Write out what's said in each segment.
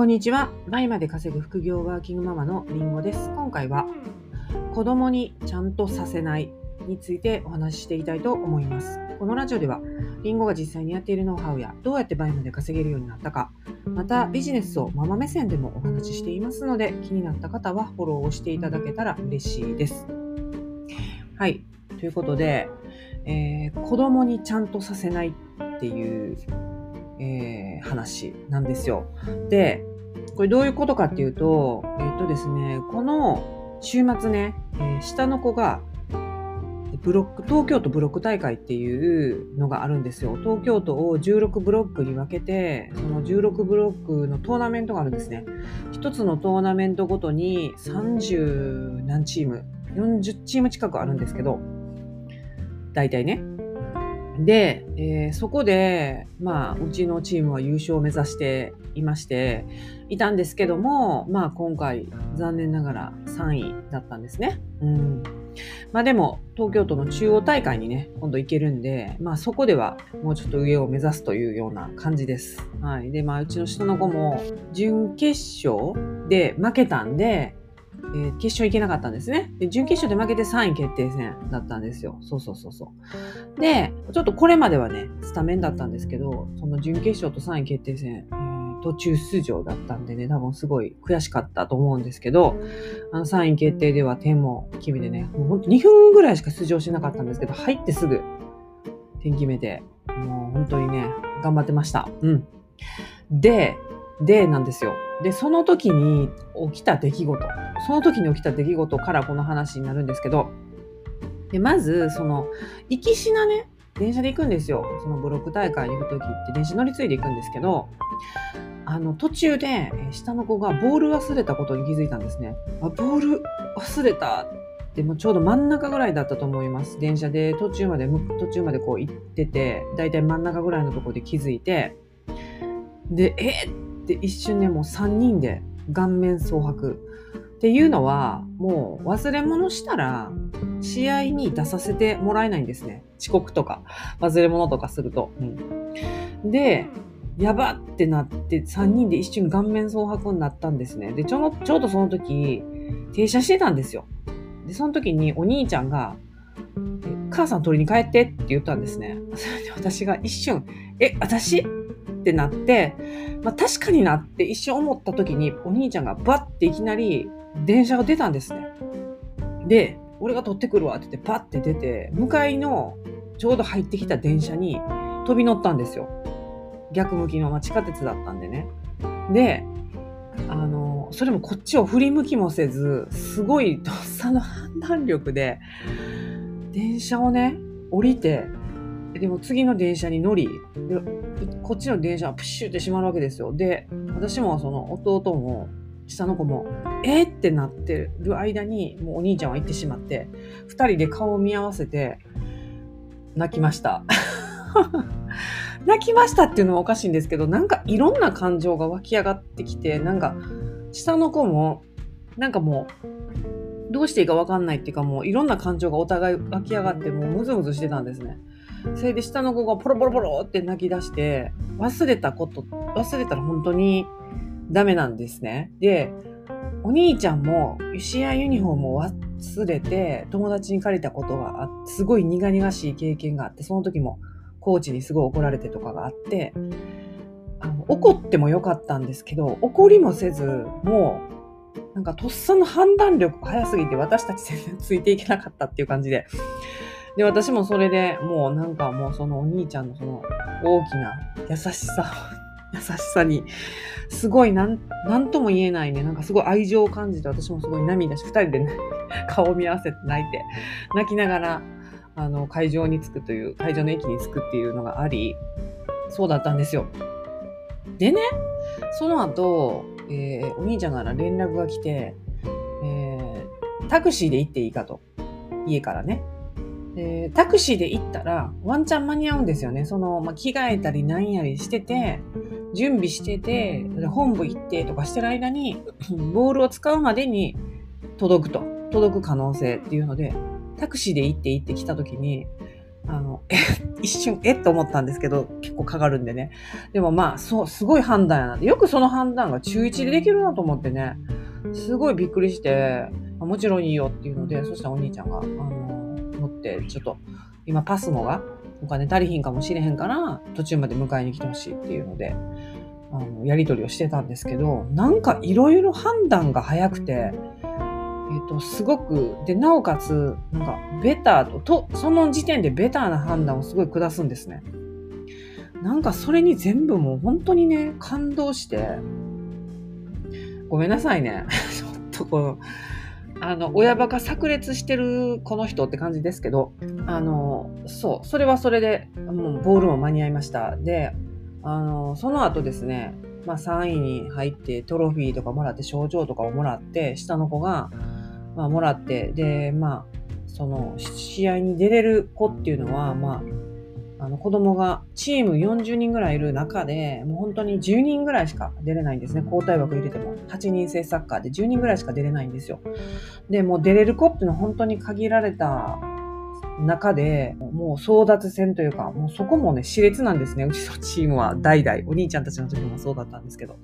こんにちは。倍まで稼ぐ副業ワーキングママのりんごです。今回は子供にちゃんとさせないについてお話ししていきたいと思います。このラジオではりんごが実際にやっているノウハウやどうやって倍まで稼げるようになったか、またビジネスをママ目線でもお話ししていますので気になった方はフォローをしていただけたら嬉しいです。はい。ということで、えー子供にちゃんとさせないっていう、えー話なんですよ。で、これどういうことかっていうと、えっとですね、この週末ね、えー下の子が、ブロック、東京都ブロック大会っていうのがあるんですよ。東京都を16ブロックに分けて、その16ブロックのトーナメントがあるんですね。一つのトーナメントごとに30何チーム、40チーム近くあるんですけど、大体ね。で、えーそこで、まあ、うちのチームは優勝を目指していまして、いたんですけども、まあ、今回、残念ながら3位だったんですね。うん。まあでも、東京都の中央大会にね、今度行けるんで、まあそこではもうちょっと上を目指すというような感じです。はい。で、まあうちの下の子も、準決勝で負けたんで、えー決勝行けなかったんですね。で、準決勝で負けて3位決定戦だったんですよ。そうそうそうそう。で、ちょっとこれまではね、スタメンだったんですけど、その準決勝と3位決定戦、え途中出場だったんでね、多分すごい悔しかったと思うんですけど、あの3位決定では点も決めてね、もうほんと2分ぐらいしか出場しなかったんですけど、入ってすぐ点決めて、もう本当にね、頑張ってました。うん。で、でなんですよ。で、その時に起きた出来事、その時に起きた出来事からこの話になるんですけど、で、まず、その、行きしなね、電車で行くんですよ。そのブロック大会に行く時って電車乗り継いで行くんですけど、あの、途中で、下の子がボール忘れたことに気づいたんですね。あ、ボール忘れたって、もちょうど真ん中ぐらいだったと思います。電車で途中まで、途中までこう行ってて、だいたい真ん中ぐらいのところで気づいて、で、えーって一瞬ね、もう3人で顔面蒼白。っていうのは、もう忘れ物したら、試合に出させてもらえないんですね。遅刻とか、忘れ物とかすると。うん、で、やばってなって、3人で一瞬顔面蒼白になったんですね。で、ちょうどちょうどその時、停車してたんですよ。で、その時にお兄ちゃんが、母さん取りに帰ってって言ったんですね。そ れで私が一瞬、え、私？ってなって、まあ確かになって一瞬思った時に、お兄ちゃんがバッていきなり電車が出たんですね。で、俺が取ってくるわって言ってパッて出て、向かいのちょうど入ってきた電車に飛び乗ったんですよ。逆向きの、まあ、地下鉄だったんでね。で、あの、それもこっちを振り向きもせず、すごいとっさの判断力で、電車をね、降りて、でも次の電車に乗り、こっちの電車はプシュって閉まるわけですよ。で、私もその弟も、下の子も、えーってなってる間に、もうお兄ちゃんは行ってしまって、二人で顔を見合わせて、泣きました。泣きましたっていうのはおかしいんですけど、なんかいろんな感情が湧き上がってきて、なんか、下の子も、なんかもう、どうしていいかわかんないっていうか、もういろんな感情がお互い湧き上がって、もうムズムズしてたんですね。それで下の子がポロポロポロって泣き出して、忘れたこと、忘れたら本当にダメなんですね。で、お兄ちゃんも試合ユニフォームを忘れて友達に借りたことがあって、すごい苦々しい経験があって、その時もコーチにすごい怒られてとかがあって、あの怒ってもよかったんですけど、怒りもせず、もう、なんかとっさの判断力が早すぎて私たち全然ついていけなかったっていう感じで。で、私もそれでもうなんかもうそのお兄ちゃんのその大きな優しさ、優しさに、すごいなん、なんとも言えないね、なんかすごい愛情を感じて私もすごい涙し、二人でね、顔を見合わせて泣いて、泣きながら、あの、会場に着くという、会場の駅に着くっていうのがあり、そうだったんですよ。でね、その後、えーお兄ちゃんから連絡が来て、えータクシーで行っていいかと。家からね。でタクシーで行ったら、ワンチャン間に合うんですよね。その、まあ、着替えたりなんやりしてて、準備してて、本部行ってとかしてる間に、ボールを使うまでに届くと。届く可能性っていうので、タクシーで行って行ってきた時に、あの、え、一瞬、えっと思ったんですけど、結構かかるんでね。でもまあ、そう、すごい判断やな。よくその判断が中1でできるなと思ってね。すごいびっくりして、もちろんいいよっていうので、そしたらお兄ちゃんが、あの、って、ちょっと、今パスモがお金足りひんかもしれへんから、途中まで迎えに来てほしいっていうので、あの、やり取りをしてたんですけど、なんかいろいろ判断が早くて、えっ、と、すごく、で、なおかつ、なんか、ベターと、と、その時点でベターな判断をすごい下すんですね。なんかそれに全部もう本当にね、感動して、ごめんなさいね。ちょっとこの、あの、親バカ炸裂してるこの人って感じですけど、あの、そう、それはそれで、もうボールも間に合いました。で、あの、その後ですね、まあ3位に入ってトロフィーとかもらって賞状とかをもらって、下の子が、まあ、もらって、で、まあ、その、試合に出れる子っていうのは、まあ、あの、子供がチーム40人ぐらいいる中で、もう本当に10人ぐらいしか出れないんですね。交代枠入れても。8人制サッカーで10人ぐらいしか出れないんですよ。で、もう出れる子っていうのは本当に限られた中で、もう争奪戦というか、もうそこもね、熾烈なんですね。うちのチームは代々。お兄ちゃんたちの時もそうだったんですけど。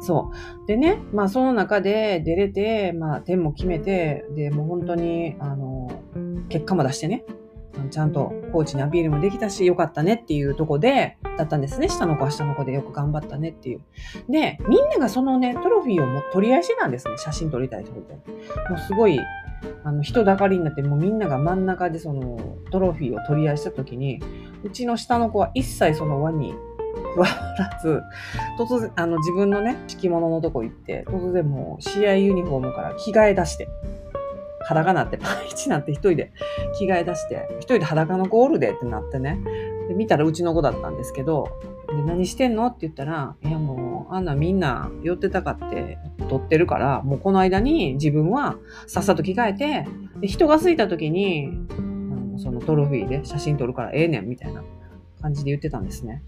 そう。でね、まあその中で出れて、まあ点も決めて、で、もう本当に、あの、結果も出してね、ちゃんとコーチにアピールもできたし、よかったねっていうとこで、だったんですね。下の子は下の子でよく頑張ったねっていう。で、みんながそのね、トロフィーをも取り合いしてたんですね。写真撮りたいと思って。もうすごい、あの、人だかりになって、もうみんなが真ん中でそのトロフィーを取り合いした時に、うちの下の子は一切その輪に加わらず、突然、あの、自分のね、敷物のとこ行って、突然もう、試合ユニフォームから着替え出して、裸になって、パンイチなんて一人で着替え出して、一人で裸の子おるでってなってね。で、見たらうちの子だったんですけど、で、何してんのって言ったら、いやもう、あんなみんな寄ってたかって撮ってるから、もうこの間に自分はさっさと着替えて、で人が空いた時に、そのトロフィーで写真撮るからええねんみたいな感じで言ってたんですね。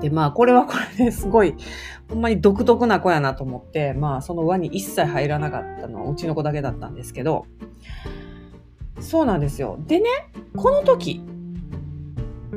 で、まあ、これはこれですごい、ほんまに独特な子やなと思って、まあ、その輪に一切入らなかったのはうちの子だけだったんですけど、そうなんですよ。でね、この時、あ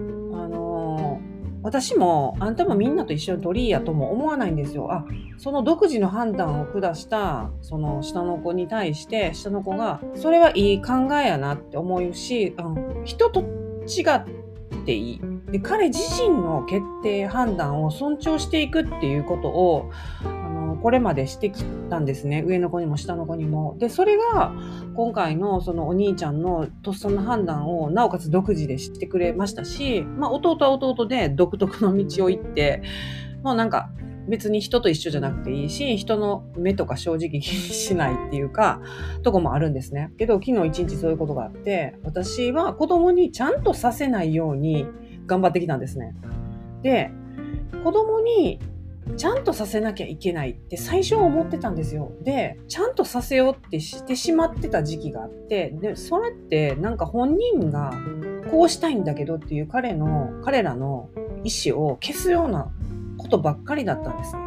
のー、私も、あんたもみんなと一緒に取りやとも思わないんですよ。あ、その独自の判断を下した、その下の子に対して、下の子が、それはいい考えやなって思うし、うん、人と違っていい。で彼自身の決定判断を尊重していくっていうことをあのこれまでしてきたんですね上の子にも下の子にも。でそれが今回のそのお兄ちゃんのとっさの判断をなおかつ独自でしてくれましたし、まあ、弟は弟で独特の道を行ってもうなんか別に人と一緒じゃなくていいし、人の目とか正直気にしないっていうか、とこもあるんですね。けど昨日一日そういうことがあって、私は子供にちゃんとさせないように頑張ってきたんですね。で、子供にちゃんとさせなきゃいけないって最初は思ってたんですよ。で、ちゃんとさせようってしてしまってた時期があって、で、それってなんか本人がこうしたいんだけどっていう彼の、彼らの意思を消すようなことばっかりだったんですね。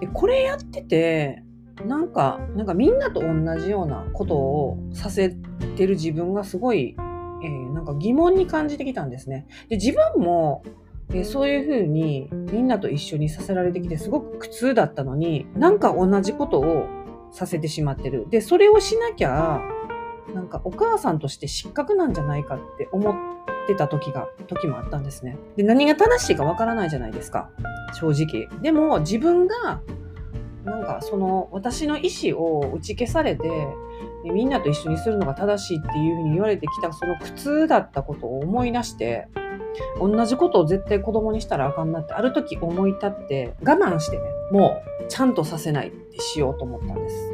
で、これやってて、なんか、なんかみんなと同じようなことをさせてる自分がすごいえー、なんか疑問に感じてきたんですね。で、自分も、えー、そういうふうにみんなと一緒にさせられてきてすごく苦痛だったのに、なんか同じことをさせてしまってる。で、それをしなきゃ、なんかお母さんとして失格なんじゃないかって思ってた時が、時もあったんですね。で、何が正しいかわからないじゃないですか。正直。でも自分が、なんかその私の意思を打ち消されて、みんなと一緒にするのが正しいっていうふうに言われてきたその苦痛だったことを思い出して同じことを絶対子供にしたらあかんなってある時思い立って我慢してねもうちゃんとさせないってしようと思ったんです。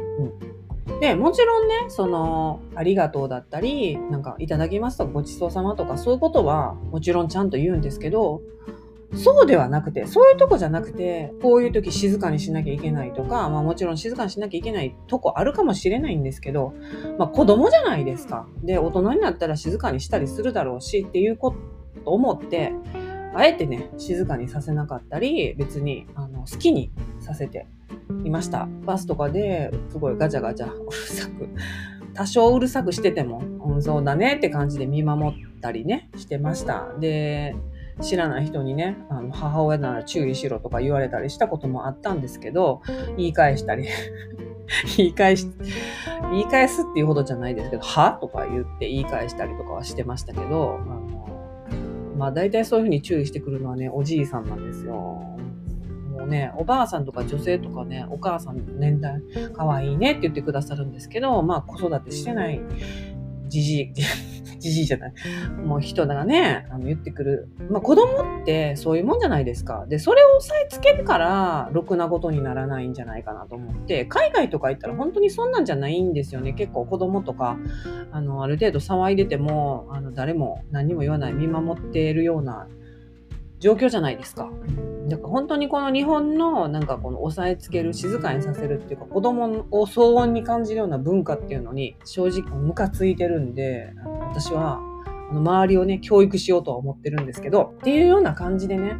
うん、でもちろんねそのありがとうだったりなんかいただきますとかごちそうさまとかそういうことはもちろんちゃんと言うんですけどそうではなくて、そういうとこじゃなくて、こういう時静かにしなきゃいけないとか、まあもちろん静かにしなきゃいけないとこあるかもしれないんですけど、まあ子供じゃないですか。で、大人になったら静かにしたりするだろうしっていうこと思って、あえてね、静かにさせなかったり、別にあの好きにさせていました。バスとかですごいガチャガチャうるさく、多少うるさくしてても、うん、そうだねって感じで見守ったりね、してました。で、知らない人にね、あの母親なら注意しろとか言われたりしたこともあったんですけど、言い返したり 言い返し、言い返すっていうほどじゃないですけど、は？とか言って言い返したりとかはしてましたけど、あのまあ大体そういうふうに注意してくるのはね、おじいさんなんですよ。もうね、おばあさんとか女性とかね、お母さんの年代、可愛いねって言ってくださるんですけど、まあ子育てしてないじじい、じじいじゃない。もう人だがね、あの言ってくる。まあ子供ってそういうもんじゃないですか。で、それを押さえつけるから、ろくなことにならないんじゃないかなと思って、海外とか行ったら本当にそんなんじゃないんですよね。結構子供とか、あの、ある程度騒いでても、あの、誰も何も言わない、見守っているような状況じゃないですか。だから本当にこの日本のなんかこの押さえつける静かにさせるっていうか子供を騒音に感じるような文化っていうのに正直ムカついてるんで私はあの周りをね教育しようとは思ってるんですけどっていうような感じでね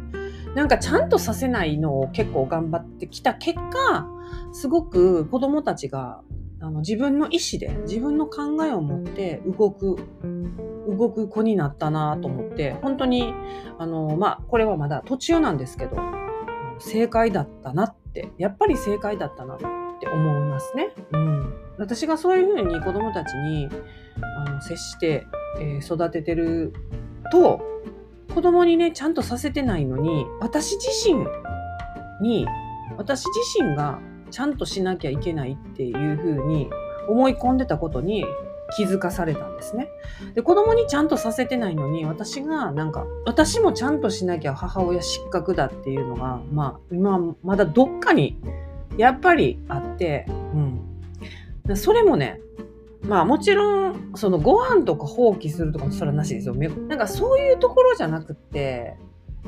なんかちゃんとさせないのを結構頑張ってきた結果すごく子供たちがあの自分の意思で自分の考えを持って動く動く子になったなと思って、本当に、あの、まあ、これはまだ途中なんですけど、正解だったなって、やっぱり正解だったなって思いますね。うん。私がそういうふうに子供たちにあの接して、えー、育ててると、子供にね、ちゃんとさせてないのに、私自身に、私自身がちゃんとしなきゃいけないっていうふうに思い込んでたことに気づかされたんですね。で、子供にちゃんとさせてないのに、私がなんか、私もちゃんとしなきゃ母親失格だっていうのが、まあ、今、まだどっかに、やっぱりあって、うん。それもね、まあもちろん、そのご飯とか放棄するとかもそれはなしですよ。なんかそういうところじゃなくって、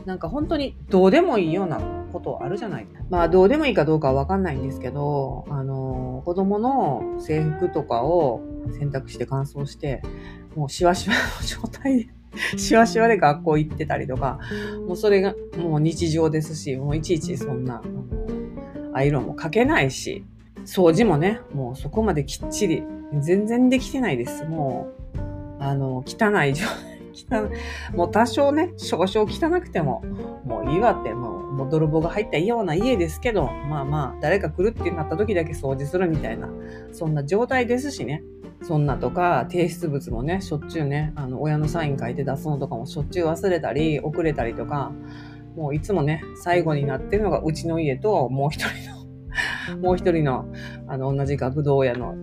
なんか本当にどうでもいいようなことあるじゃない。まあどうでもいいかどうかはわかんないんですけど、あの、子供の制服とかを洗濯して乾燥して、もうシワシワの状態でシワシワで学校行ってたりとか、もうそれがもう日常ですし、もういちいちそんな、アイロンもかけないし、掃除もね、もうそこまできっちり、全然できてないです。もう、あの、汚い状態。汚もう多少ね、少々汚くても、もういいわって、もうもう泥棒が入ったような家ですけど、まあまあ、誰か来るってなった時だけ掃除するみたいな、そんな状態ですしね。そんなとか、提出物もね、しょっちゅうね、あの、親のサイン書いて出すのとかもしょっちゅう忘れたり、遅れたりとか、もういつもね、最後になってるのがうちの家と、もう一人の もう一人の、あの、同じ学童親の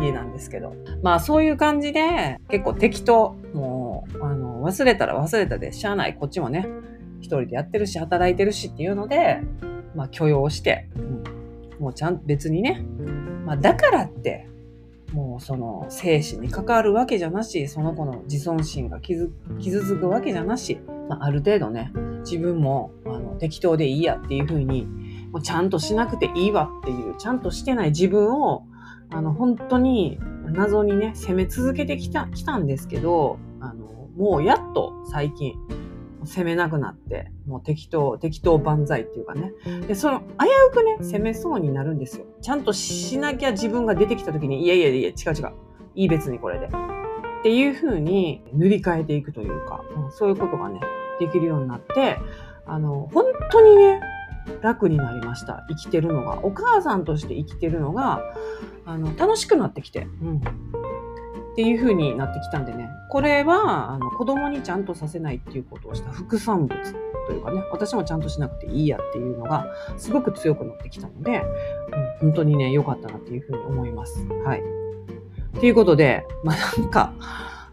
家なんですけど。まあそういう感じで、結構適当、もう、あの、忘れたら忘れたでしゃあない。こっちもね、一人でやってるし、働いてるしっていうので、まあ許容して、うん、もうちゃんと別にね、まあだからって、もうその精神に関わるわけじゃなし、その子の自尊心が傷傷つくわけじゃなし、まあ、ある程度ね、自分もあの適当でいいやっていうふうに、もうちゃんとしなくていいわっていう、ちゃんとしてない自分を、あの、本当に謎にね、攻め続けてきた、きたんですけど、もうやっと最近、攻めなくなって、もう適当、適当万歳っていうかね。で、その、危うくね、攻めそうになるんですよ。ちゃんとしなきゃ自分が出てきた時に、いやいやいや、違う違う。いい別にこれで。っていう風に塗り替えていくというか、そういうことがね、できるようになって、あの、本当にね、楽になりました。生きてるのが。お母さんとして生きてるのが、あの、楽しくなってきて。うん。っていう風になってきたんでね、これはあの子供にちゃんとさせないっていうことをした副産物というかね、私もちゃんとしなくていいやっていうのがすごく強くなってきたので、うん、本当にね、良かったなっていう風に思います。はい。ということで、まあなんか、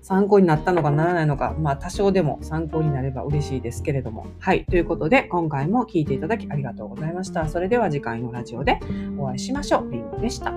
参考になったのかならないのか、まあ多少でも参考になれば嬉しいですけれども。はい。ということで、今回も聴いていただきありがとうございました。それでは次回のラジオでお会いしましょう。リンゴでした。